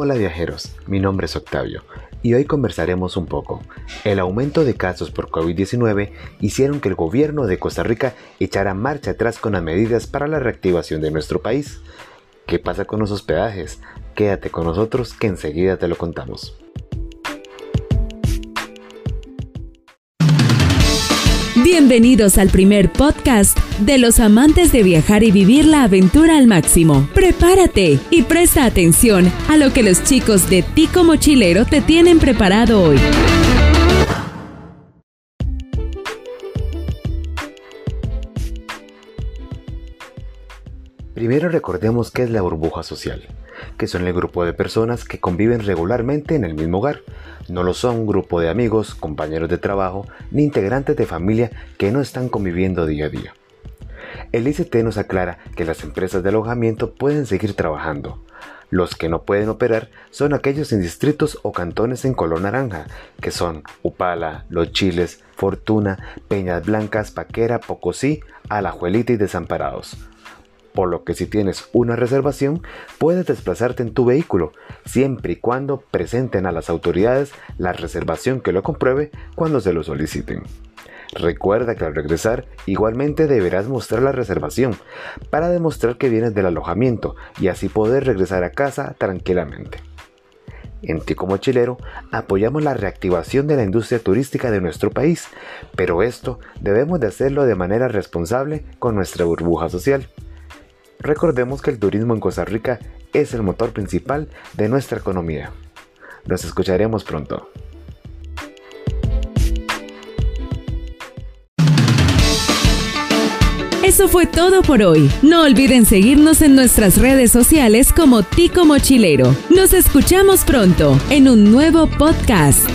Hola viajeros, mi nombre es Octavio y hoy conversaremos un poco. El aumento de casos por COVID-19 hicieron que el gobierno de Costa Rica echara marcha atrás con las medidas para la reactivación de nuestro país. ¿Qué pasa con los hospedajes? Quédate con nosotros que enseguida te lo contamos. Bienvenidos al primer podcast de los amantes de viajar y vivir la aventura al máximo. Prepárate y presta atención a lo que los chicos de Tico Mochilero te tienen preparado hoy. Primero recordemos qué es la burbuja social, que son el grupo de personas que conviven regularmente en el mismo hogar. No lo son un grupo de amigos, compañeros de trabajo, ni integrantes de familia que no están conviviendo día a día. El ICT nos aclara que las empresas de alojamiento pueden seguir trabajando. Los que no pueden operar son aquellos en distritos o cantones en color naranja, que son Upala, Los Chiles, Fortuna, Peñas Blancas, Paquera, Pocosí, Alajuelita y Desamparados por lo que si tienes una reservación puedes desplazarte en tu vehículo, siempre y cuando presenten a las autoridades la reservación que lo compruebe cuando se lo soliciten. Recuerda que al regresar igualmente deberás mostrar la reservación para demostrar que vienes del alojamiento y así poder regresar a casa tranquilamente. En Tico Mochilero apoyamos la reactivación de la industria turística de nuestro país, pero esto debemos de hacerlo de manera responsable con nuestra burbuja social. Recordemos que el turismo en Costa Rica es el motor principal de nuestra economía. Nos escucharemos pronto. Eso fue todo por hoy. No olviden seguirnos en nuestras redes sociales como Tico Mochilero. Nos escuchamos pronto en un nuevo podcast.